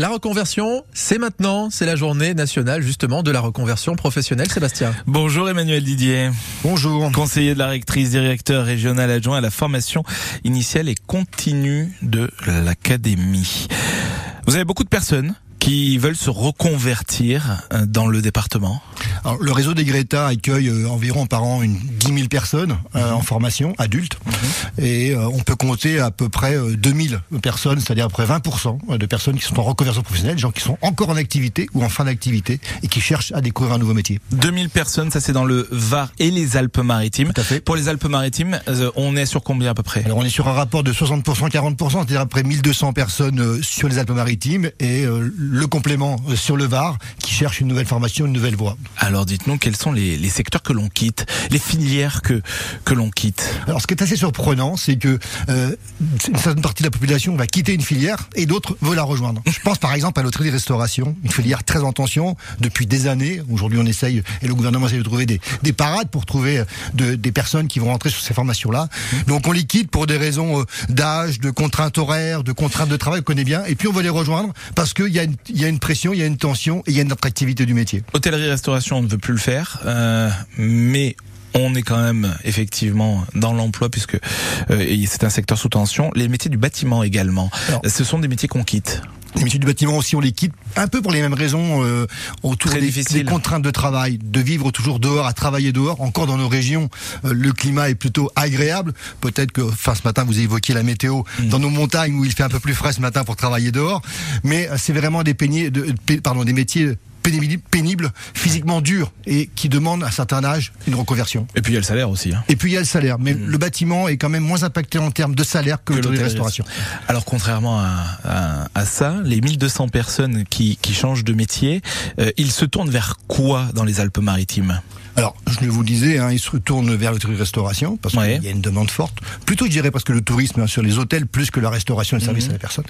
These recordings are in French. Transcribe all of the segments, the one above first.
La reconversion, c'est maintenant, c'est la journée nationale justement de la reconversion professionnelle. Sébastien. Bonjour Emmanuel Didier. Bonjour. Conseiller de la rectrice, directeur régional adjoint à la formation initiale et continue de l'Académie. Vous avez beaucoup de personnes qui veulent se reconvertir euh, dans le département Alors, Le réseau des Greta accueille euh, environ par an une 10 000 personnes euh, en formation, adultes, et euh, on peut compter à peu près euh, 2000 personnes, c'est-à-dire à peu près 20% de personnes qui sont en reconversion professionnelle, des gens qui sont encore en activité ou en fin d'activité et qui cherchent à découvrir un nouveau métier. 2000 personnes, ça c'est dans le Var et les Alpes-Maritimes. Pour les Alpes-Maritimes, on est sur combien à peu près? Alors on est sur un rapport de 60%, 40%, c'est-à-dire à peu près 1200 personnes sur les Alpes-Maritimes et le complément sur le Var qui cherche une nouvelle formation, une nouvelle voie. Alors dites-nous quels sont les, les secteurs que l'on quitte, les filières que, que l'on quitte. Alors, ce qui est assez surprenant, c'est que euh, une certaine partie de la population va quitter une filière et d'autres veulent la rejoindre. Je pense par exemple à l'hôtellerie-restauration, une filière très en tension depuis des années. Aujourd'hui, on essaye et le gouvernement essaye de trouver des, des parades pour trouver euh, de- des personnes qui vont rentrer sur ces formations-là. Donc, on les quitte pour des raisons euh, d'âge, de contraintes horaires, de contraintes de travail, on connaît bien. Et puis, on va les rejoindre parce qu'il y, a une- y a une pression, il y a une tension et il y a une attractivité du métier. Hôtellerie-restauration, on ne veut plus le faire, euh, mais on est quand même effectivement dans l'emploi puisque euh, c'est un secteur sous tension. Les métiers du bâtiment également, Alors- ce sont des métiers qu'on quitte. Les métiers du bâtiment aussi, on les quitte un peu pour les mêmes raisons euh, autour Très des, difficile. des contraintes de travail, de vivre toujours dehors, à travailler dehors. Encore dans nos régions, euh, le climat est plutôt agréable. Peut-être que, enfin, ce matin, vous évoquiez la météo Mm. dans nos montagnes où il fait un peu plus frais ce matin pour travailler dehors. Mais c'est vraiment des, peignés, de, pardon, des métiers pénibles, physiquement durs et qui demandent à un certain âge une reconversion. Et puis il y a le salaire aussi. Hein. Et puis il y a le salaire, mais le bâtiment est quand même moins impacté en termes de salaire que, Que l'hôtellerie-restauration. Alors contrairement à, à, à ça, les 1200 personnes qui, qui changent de métier, euh, ils se tournent vers quoi dans les Alpes-Maritimes? Alors, je le vous disais, hein, il se retourne vers l'hôtellerie-restauration parce Ouais. qu'il y a une demande forte. Plutôt, je dirais, parce que le tourisme hein, sur les hôtels plus que la restauration et le service à la personne.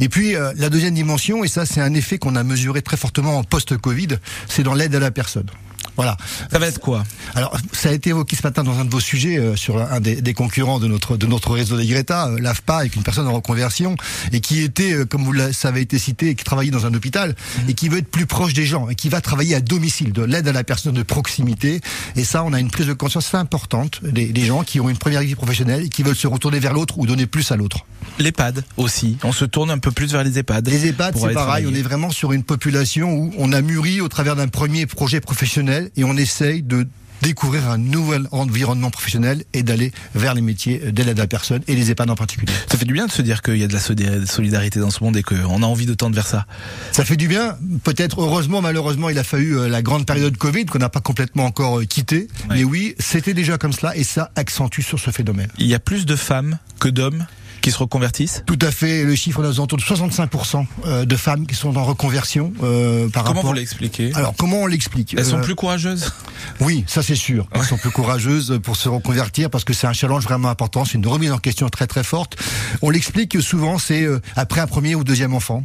Et puis, euh, la deuxième dimension, et ça, c'est un effet qu'on a mesuré très fortement en post-Covid, c'est dans l'aide à la personne. Voilà. Ça va être quoi? Alors, ça a été évoqué ce matin dans un de vos sujets euh, sur un des, des concurrents de notre de notre réseau des Greta, euh, l'AFPA, avec une personne en reconversion et qui était, euh, comme vous l'a- ça avait été cité, qui travaillait dans un hôpital et qui veut être plus proche des gens et qui va travailler à domicile, de l'aide à la personne de proximité. Et ça, on a une prise de conscience importante des, des gens qui ont une première vie professionnelle et qui veulent se retourner vers l'autre ou donner plus à l'autre. L'EHPAD aussi. On se tourne un peu plus vers les EHPAD. Les EHPAD, c'est pareil, on est vraiment sur une population où on a mûri au travers d'un premier projet professionnel et on essaye de découvrir un nouvel environnement professionnel et d'aller vers les métiers de l'aide à la personne et les EHPAD en particulier. Ça fait du bien de se dire qu'il y a de la solidar- solidarité dans ce monde et qu'on a envie de tendre vers ça. Ça fait du bien, peut-être heureusement, malheureusement, il a fallu euh, la grande période Covid qu'on n'a pas complètement encore euh, quitté. Ouais. Mais oui, c'était déjà comme cela et ça accentue sur ce phénomène. Il y a plus de femmes que d'hommes qui se reconvertissent? Tout à fait, le chiffre est aux alentours de 65% euh, de femmes qui sont en reconversion euh, par Comment rapport... vous l'expliquez? Alors comment on l'explique? Elles sont Euh, plus courageuses? Oui, ça c'est sûr. Elles sont plus courageuses pour se reconvertir parce que c'est un challenge vraiment important. C'est une remise en question très très forte. On l'explique souvent, c'est après un premier ou deuxième enfant.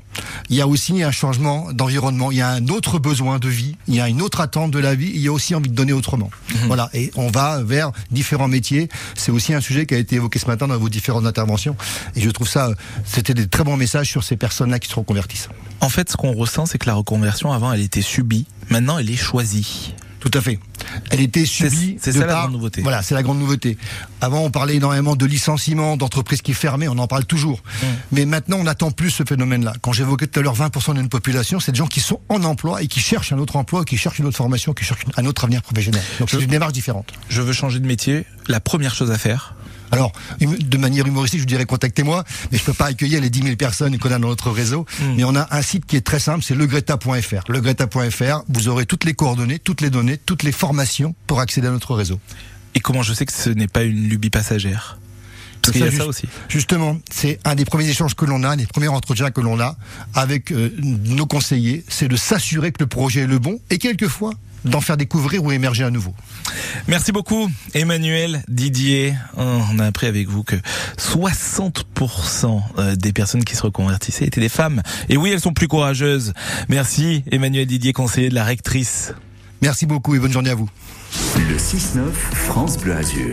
Il y a aussi un changement d'environnement. Il y a un autre besoin de vie. Il y a une autre attente de la vie. Il y a aussi envie de donner autrement. Voilà. Et on va vers différents métiers. C'est aussi un sujet qui a été évoqué ce matin dans vos différentes interventions. Et je trouve ça, c'était des très bons messages sur ces personnes-là qui se reconvertissent. En fait, ce qu'on ressent, c'est que la reconversion, avant, elle était subie. Maintenant, elle est choisie. Tout à fait. Elle était subie. c'est la grande nouveauté. Voilà, c'est la grande nouveauté. Avant, on parlait énormément de licenciements, d'entreprises qui fermaient, on en parle toujours. Mmh. Mais maintenant, on n'attend plus ce phénomène-là. Quand j'évoquais tout à l'heure 20% d'une population, c'est des gens qui sont en emploi et qui cherchent un autre emploi, qui cherchent une autre formation, qui cherchent un autre avenir professionnel. Donc c'est une démarche différente. Je veux changer de métier. La première chose à faire, Alors, hum- de manière humoristique, je vous dirais contactez-moi, mais je peux pas accueillir les 10 000 personnes qu'on a dans notre réseau. Mm. Mais on a un site qui est très simple, c'est legreta.fr. Legreta.fr, vous aurez toutes les coordonnées, toutes les données, toutes les formations pour accéder à notre réseau. et comment je sais que ce n'est pas une lubie passagère? Parce qu'il y a Ça, aussi. Justement, c'est un des premiers échanges que l'on a, un des premiers entretiens que l'on a avec euh, nos conseillers, c'est de s'assurer que le projet est le bon et quelquefois d'en faire découvrir ou émerger à nouveau. Merci beaucoup, Emmanuel Didier. On a appris avec vous que 60% euh, des personnes qui se reconvertissaient étaient des femmes. Et oui, elles sont plus courageuses. Merci, Emmanuel Didier, conseiller de la rectrice. Merci beaucoup et bonne journée à vous. Le 6-9, France Bleu Azur.